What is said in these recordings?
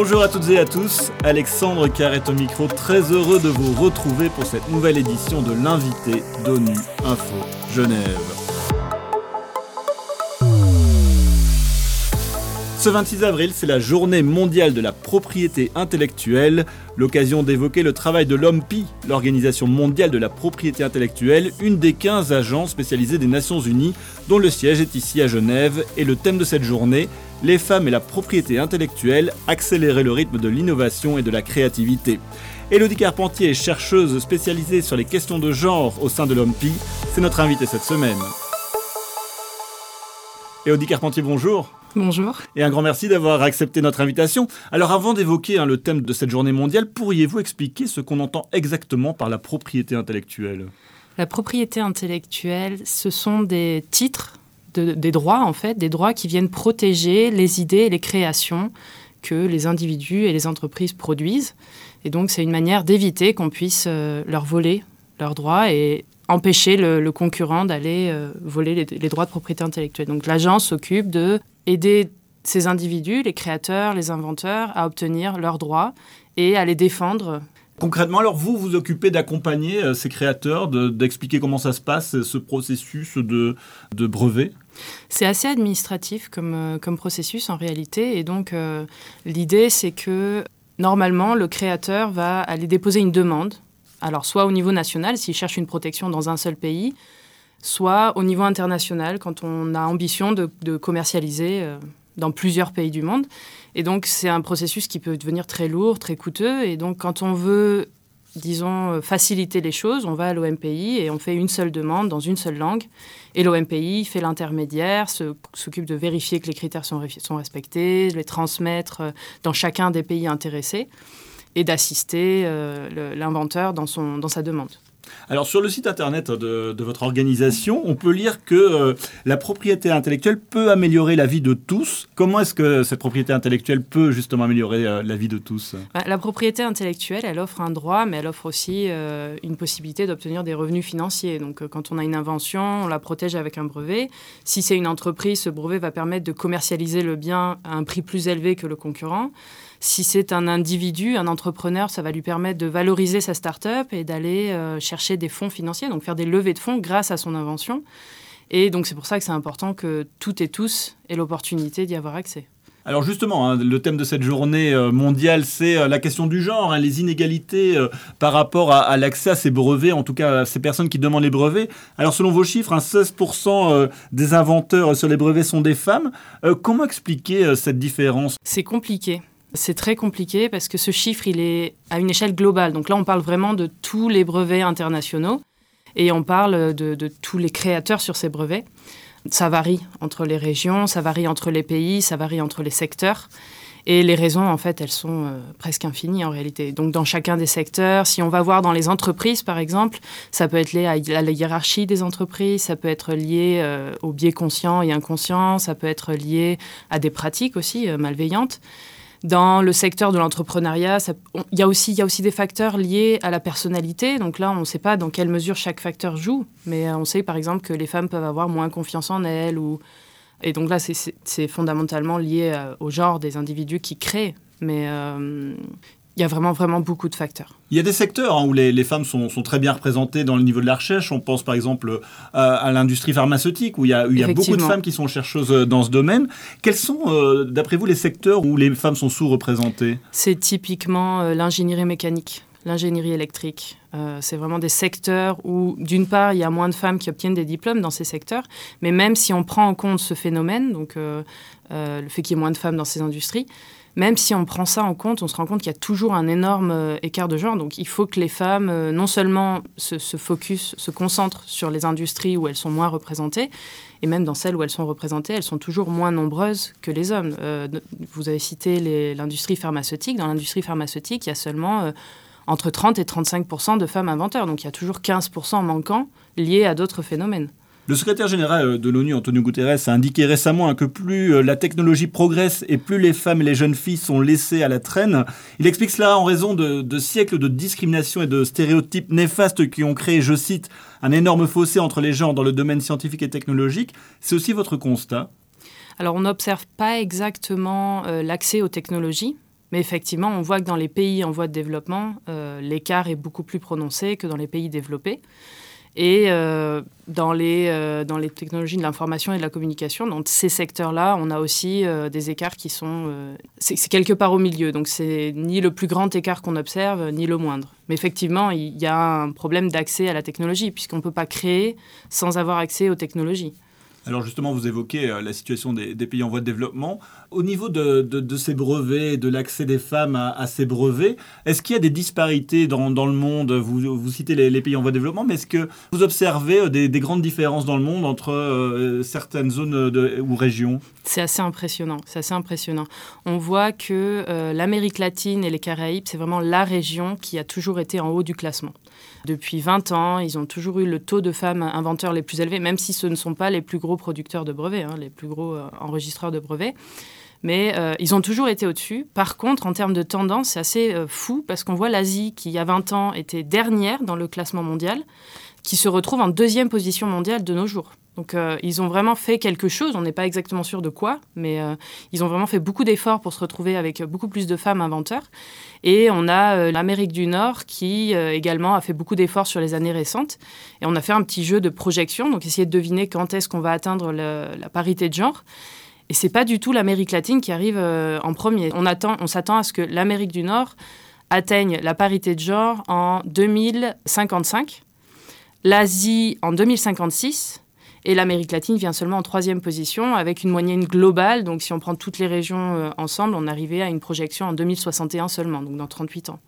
Bonjour à toutes et à tous, Alexandre Carrette au micro, très heureux de vous retrouver pour cette nouvelle édition de l'invité d'ONU Info Genève. Ce 26 avril, c'est la journée mondiale de la propriété intellectuelle, l'occasion d'évoquer le travail de l'OMPI, l'Organisation mondiale de la propriété intellectuelle, une des 15 agences spécialisées des Nations Unies, dont le siège est ici à Genève, et le thème de cette journée, les femmes et la propriété intellectuelle, accélérer le rythme de l'innovation et de la créativité. Elodie Carpentier, chercheuse spécialisée sur les questions de genre au sein de l'OMPI, c'est notre invitée cette semaine. Elodie Carpentier, bonjour. Bonjour. Et un grand merci d'avoir accepté notre invitation. Alors avant d'évoquer hein, le thème de cette journée mondiale, pourriez-vous expliquer ce qu'on entend exactement par la propriété intellectuelle? La propriété intellectuelle, ce sont des titres, des droits en fait, des droits qui viennent protéger les idées et les créations que les individus et les entreprises produisent. Et donc c'est une manière d'éviter qu'on puisse euh, leur voler leurs droits et empêcher le, concurrent d'aller euh, voler les, les, droits de propriété intellectuelle. Donc l'agence s'occupe de aider ces individus, les créateurs, les inventeurs, à obtenir leurs droits et à les défendre. Concrètement, alors vous vous occupez d'accompagner euh, ces créateurs, d'expliquer comment ça se passe, ce processus de, brevet? C'est assez administratif comme, euh, comme processus en réalité. Et donc, euh, l'idée, c'est que normalement, le créateur va aller déposer une demande. Alors, soit au niveau national, s'il cherche une protection dans un seul pays, soit au niveau international quand on a ambition de, commercialiser euh, dans plusieurs pays du monde. Et donc c'est un processus qui peut devenir très lourd, très coûteux. Et donc quand on veut, disons, euh, faciliter les choses, on va à l'OMPI et on fait une seule demande dans une seule langue. Et l'OMPI fait l'intermédiaire, s'occupe de vérifier que les critères sont, respectés, de les transmettre euh, dans chacun des pays intéressés et d'assister l'inventeur dans, dans sa demande. Alors sur le site internet de, votre organisation, on peut lire que euh, la propriété intellectuelle peut améliorer la vie de tous. Comment est-ce que cette propriété intellectuelle peut justement améliorer euh, la vie de tous? Bah, La propriété intellectuelle, elle offre un droit, mais elle offre aussi euh, une possibilité d'obtenir des revenus financiers. Donc quand on a une invention, on la protège avec un brevet. Si c'est une entreprise, ce brevet va permettre de commercialiser le bien à un prix plus élevé que le concurrent. Si c'est un individu, un entrepreneur, ça va lui permettre de valoriser sa start-up et d'aller euh, chercher des fonds financiers, donc faire des levées de fonds grâce à son invention. Et donc c'est pour ça que c'est important que toutes et tous aient l'opportunité d'y avoir accès. Alors justement, hein, le thème de cette journée euh, mondiale, c'est euh, la question du genre, hein, les inégalités par rapport à, l'accès à ces brevets, en tout cas à ces personnes qui demandent les brevets. Alors selon vos chiffres, 16% hein, des inventeurs sur les brevets sont des femmes. comment expliquer cette différence? C'est compliqué. C'est très compliqué parce que ce chiffre, il est à une échelle globale. Donc là, on parle vraiment de tous les brevets internationaux et on parle de, tous les créateurs sur ces brevets. Ça varie entre les régions, ça varie entre les pays, ça varie entre les secteurs. Et les raisons, en fait, elles sont euh, presque infinies en réalité. Donc, dans chacun des secteurs, si on va voir dans les entreprises, par exemple, ça peut être lié à, la hiérarchie des entreprises, ça peut être lié euh, aux biais conscients et inconscients, ça peut être lié à des pratiques aussi euh, malveillantes. Dans le secteur de l'entrepreneuriat, il y, a aussi, des facteurs liés à la personnalité. Donc là, on ne sait pas dans quelle mesure chaque facteur joue, mais euh, on sait par exemple que les femmes peuvent avoir moins confiance en elles. Et donc là, c'est fondamentalement lié euh, au genre des individus qui créent. Mais euh, il y a vraiment, vraiment beaucoup de facteurs. Il y a des secteurs hein, où les, femmes sont, très bien représentées dans le niveau de la recherche. On pense par exemple à, l'industrie pharmaceutique où il y, a, beaucoup de femmes qui sont chercheuses euh, dans ce domaine. Quels sont, euh, d'après vous, les secteurs où les femmes sont sous-représentées? C'est typiquement euh, l'ingénierie mécanique l'ingénierie électrique. c'est vraiment des secteurs où, d'une part, il y a moins de femmes qui obtiennent des diplômes dans ces secteurs, mais même si on prend en compte ce phénomène, donc le fait qu'il y ait moins de femmes dans ces industries, même si on prend ça en compte, on se rend compte qu'il y a toujours un énorme euh, écart de genre. Donc il faut que les femmes, euh, non seulement se, focus, se concentrent sur les industries où elles sont moins représentées, et même dans celles où elles sont représentées, elles sont toujours moins nombreuses que les hommes. Euh, vous avez cité l'industrie pharmaceutique. Dans l'industrie pharmaceutique, il y a seulement entre 30 et 35% de femmes inventeurs. Donc il y a toujours 15% manquants liés à d'autres phénomènes. Le secrétaire général euh, de l'ONU, Antonio Guterres, a indiqué récemment que plus euh, la technologie progresse et plus les femmes et les jeunes filles sont laissées à la traîne. Il explique cela en raison de, siècles de discrimination et de stéréotypes néfastes qui ont créé, je cite, un énorme fossé entre les genres dans le domaine scientifique et technologique. C'est aussi votre constat? Alors on n'observe pas exactement euh, l'accès aux technologies Mais effectivement, on voit que dans les pays en voie de développement, l'écart est beaucoup plus prononcé que dans les pays développés. Et euh, dans, les, euh, dans les technologies de l'information et de la communication, dans ces secteurs-là, on a aussi euh, des écarts qui sont... c'est quelque part au milieu, donc c'est ni le plus grand écart qu'on observe, ni le moindre. Mais effectivement, il y a un problème d'accès à la technologie, puisqu'on ne peut pas créer sans avoir accès aux technologies. Alors justement, vous évoquez euh, la situation des, pays en voie de développement. Au niveau de, ces brevets, de l'accès des femmes à, ces brevets, est-ce qu'il y a des disparités dans, le monde? Vous, citez les, pays en voie de développement, mais est-ce que vous observez euh, des, grandes différences dans le monde entre euh, certaines zones ou régions? C'est assez impressionnant. C'est assez impressionnant. On voit que l'Amérique latine et les Caraïbes, c'est vraiment la région qui a toujours été en haut du classement. Depuis 20 ans, ils ont toujours eu le taux de femmes inventeurs les plus élevés, même si ce ne sont pas les plus gros producteurs de brevets, hein, les plus gros euh, enregistreurs de brevets. Mais euh, ils ont toujours été au-dessus. Par contre, en termes de tendance, c'est assez euh, fou parce qu'on voit l'Asie, qui il y a 20 ans était dernière dans le classement mondial, qui se retrouve en deuxième position mondiale de nos jours. Donc euh, ils ont vraiment fait quelque chose, on n'est pas exactement sûr de quoi, mais euh, ils ont vraiment fait beaucoup d'efforts pour se retrouver avec beaucoup plus de femmes inventeurs. Et on a euh, l'Amérique du Nord qui également a fait beaucoup d'efforts sur les années récentes. Et on a fait un petit jeu de projection, donc essayer de deviner quand est-ce qu'on va atteindre la parité de genre. Et c'est pas du tout l'Amérique latine qui arrive en premier. On, on s'attend à ce que l'Amérique du Nord atteigne la parité de genre en 2055, l'Asie en 2056 et l'Amérique latine vient seulement en troisième position avec une moyenne globale. Donc si on prend toutes les régions euh, ensemble, on arrivait à une projection en 2061 seulement, donc dans 38 ans.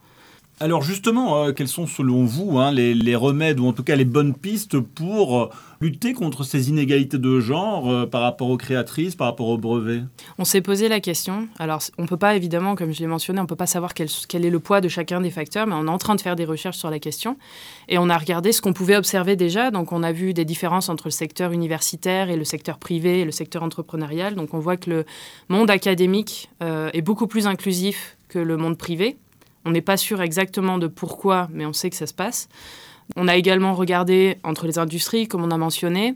Alors justement, euh, quels sont selon vous hein, les, remèdes ou en tout cas les bonnes pistes pour euh, lutter contre ces inégalités de genre euh, par rapport aux créatrices, par rapport aux brevets? On s'est posé la question. Alors on ne peut pas évidemment, comme je l'ai mentionné, on ne peut pas savoir quel, quel, est le poids de chacun des facteurs, mais on est en train de faire des recherches sur la question et on a regardé ce qu'on pouvait observer déjà. Donc on a vu des différences entre le secteur universitaire et le secteur privé et le secteur entrepreneurial. Donc on voit que le monde académique est beaucoup plus inclusif que le monde privé. On n'est pas sûr exactement de pourquoi, mais on sait que ça se passe. On a également regardé entre les industries, comme on a mentionné,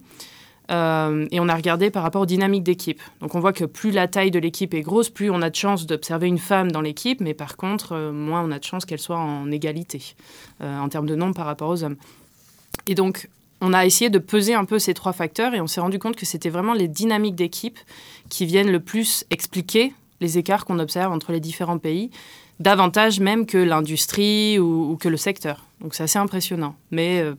euh, et on a regardé par rapport aux dynamiques d'équipe. Donc on voit que plus la taille de l'équipe est grosse, plus on a de chances d'observer une femme dans l'équipe, mais par contre, euh, moins on a de chances qu'elle soit en égalité euh, en termes de nombre par rapport aux hommes. Et donc on a essayé de peser un peu ces trois facteurs et on s'est rendu compte que c'était vraiment les dynamiques d'équipe qui viennent le plus expliquer les écarts qu'on observe entre les différents pays davantage même que l'industrie ou, que le secteur. Donc c'est assez impressionnant. Mais euh,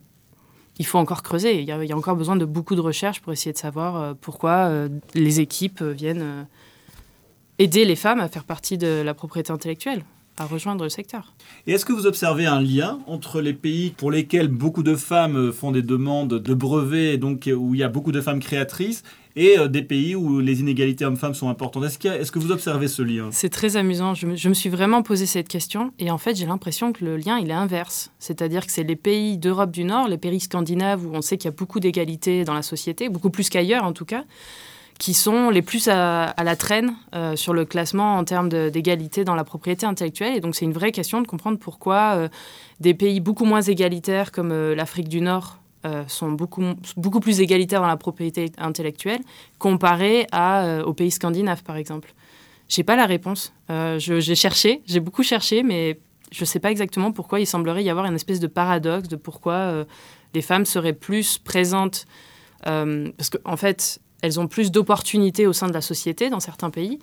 il faut encore creuser. Il y, a, encore besoin de beaucoup de recherches pour essayer de savoir euh, pourquoi euh, les équipes viennent aider les femmes à faire partie de la propriété intellectuelle à rejoindre le secteur. Et est-ce que vous observez un lien entre les pays pour lesquels beaucoup de femmes font des demandes de brevets, donc où il y a beaucoup de femmes créatrices, et euh, des pays où les inégalités hommes-femmes sont importantes. Est-ce, est que vous observez ce lien? C'est très amusant. Je me, suis vraiment posé cette question et en fait j'ai l'impression que le lien il est inverse. C'est-à-dire que c'est les pays d'Europe du Nord, les pays scandinaves où on sait qu'il y a beaucoup d'égalité dans la société, beaucoup plus qu'ailleurs en tout cas, qui sont les plus à, la traîne euh, sur le classement en termes d'égalité dans la propriété intellectuelle. Et donc c'est une vraie question de comprendre pourquoi euh, des pays beaucoup moins égalitaires comme l'Afrique du Nord sont beaucoup, beaucoup plus égalitaires dans la propriété intellectuelle comparé à, aux pays scandinaves par exemple. J'ai pas la réponse. j'ai cherché, j'ai beaucoup cherché, mais je ne sais pas exactement pourquoi il semblerait y avoir une espèce de paradoxe de pourquoi les femmes seraient plus présentes. parce qu'en en fait, elles ont plus d'opportunités au sein de la société dans certains pays,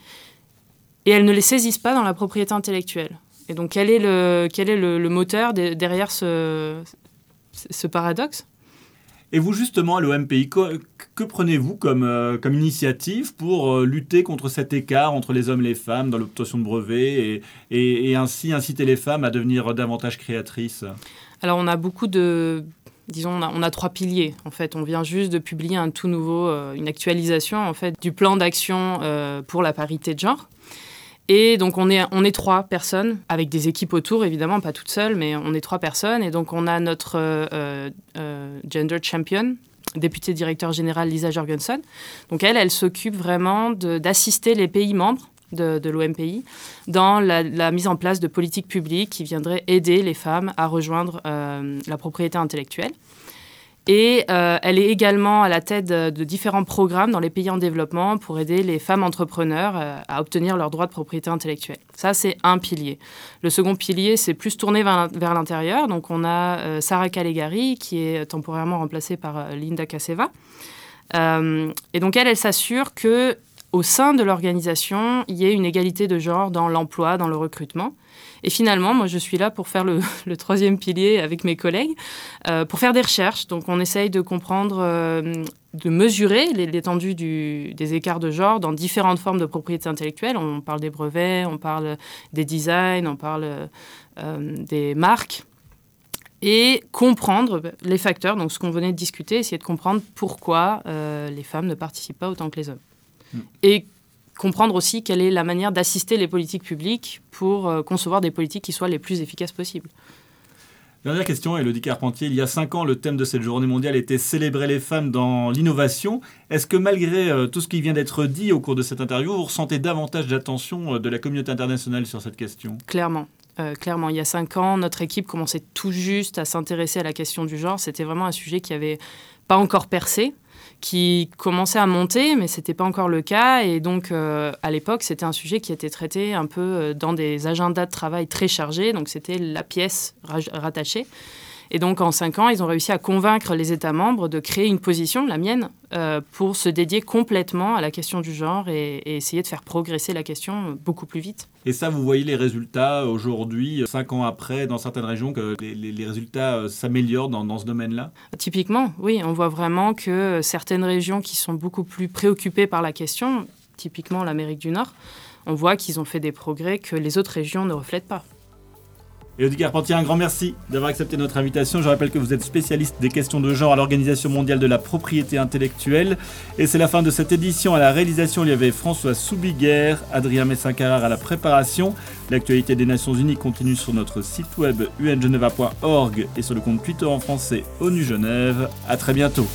et elles ne les saisissent pas dans la propriété intellectuelle. Et donc, quel est le, quel est le, moteur derrière ce, ce paradoxe? Et vous, justement, à l'OMPI, que, prenez-vous comme, euh, comme initiative pour euh, lutter contre cet écart entre les hommes et les femmes dans l'obtention de brevets et, ainsi inciter les femmes à devenir davantage créatrices? Alors, on a beaucoup de, disons, on a, trois piliers. En fait, on vient juste de publier un tout nouveau, euh, une actualisation en fait du plan d'action pour la parité de genre. Et donc on est, on est trois personnes, avec des équipes autour, évidemment, pas toutes seules, mais on est trois personnes. Et donc on a notre euh, gender champion, députée directeur général Lisa Jorgensen. Donc elle, elle s'occupe vraiment d'assister les pays membres de, l'OMPI dans la, mise en place de politiques publiques qui viendraient aider les femmes à rejoindre euh, la propriété intellectuelle. Et euh, elle est également à la tête de, différents programmes dans les pays en développement pour aider les femmes entrepreneurs euh, à obtenir leurs droits de propriété intellectuelle. Ça, c'est un pilier. Le second pilier, c'est plus tourné vers, l'intérieur. Donc, on a euh, Sarah Calegari, qui est temporairement remplacée par Linda Kaseva. et donc, elle, elle s'assure que au sein de l'organisation, il y ait une égalité de genre dans l'emploi, dans le recrutement. Et finalement, moi, je suis là pour faire le, troisième pilier avec mes collègues, euh, pour faire des recherches. Donc, on essaye de comprendre, euh, de mesurer l'étendue des écarts de genre dans différentes formes de propriété intellectuelle. On parle des brevets, on parle des designs, on parle euh, des marques et comprendre les facteurs, donc ce qu'on venait de discuter, essayer de comprendre pourquoi les femmes ne participent pas autant que les hommes. Hmm. Et comprendre aussi quelle est la manière d'assister les politiques publiques pour euh, concevoir des politiques qui soient les plus efficaces possibles. Dernière question, Elodie Carpentier. Il y a cinq ans, le thème de cette journée mondiale était célébrer les femmes dans l'innovation. Est-ce que malgré euh, tout ce qui vient d'être dit au cours de cette interview, vous ressentez davantage d'attention euh, de la communauté internationale sur cette question? Clairement. clairement, il y a cinq ans, notre équipe commençait tout juste à s'intéresser à la question du genre. C'était vraiment un sujet qui n'avait pas encore percé qui commençait à monter, mais ce n'était pas encore le cas. Et donc, euh, à l'époque, c'était un sujet qui était traité un peu euh, dans des agendas de travail très chargés. Donc, c'était la pièce rattachée. Et donc, en cinq ans, ils ont réussi à convaincre les États membres de créer une position, la mienne, euh, pour se dédier complètement à la question du genre et, essayer de faire progresser la question beaucoup plus vite. Et ça, vous voyez les résultats aujourd'hui, cinq ans après, dans certaines régions, que les, résultats euh, s'améliorent dans, dans ce domaine-là? Typiquement, oui, on voit vraiment que certaines régions qui sont beaucoup plus préoccupées par la question, typiquement l'Amérique du Nord, on voit qu'ils ont fait des progrès que les autres régions ne reflètent pas. Elodie Carpentier, un grand merci d'avoir accepté notre invitation. Je rappelle que vous êtes spécialiste des questions de genre à l'Organisation mondiale de la propriété intellectuelle. Et c'est la fin de cette édition. À la réalisation, il y avait François Soubiguerre, Adrien Messin-Carrard à la préparation. L'actualité des Nations Unies continue sur notre site web ungeneva.org et sur le compte Twitter en français ONU Genève. À très bientôt.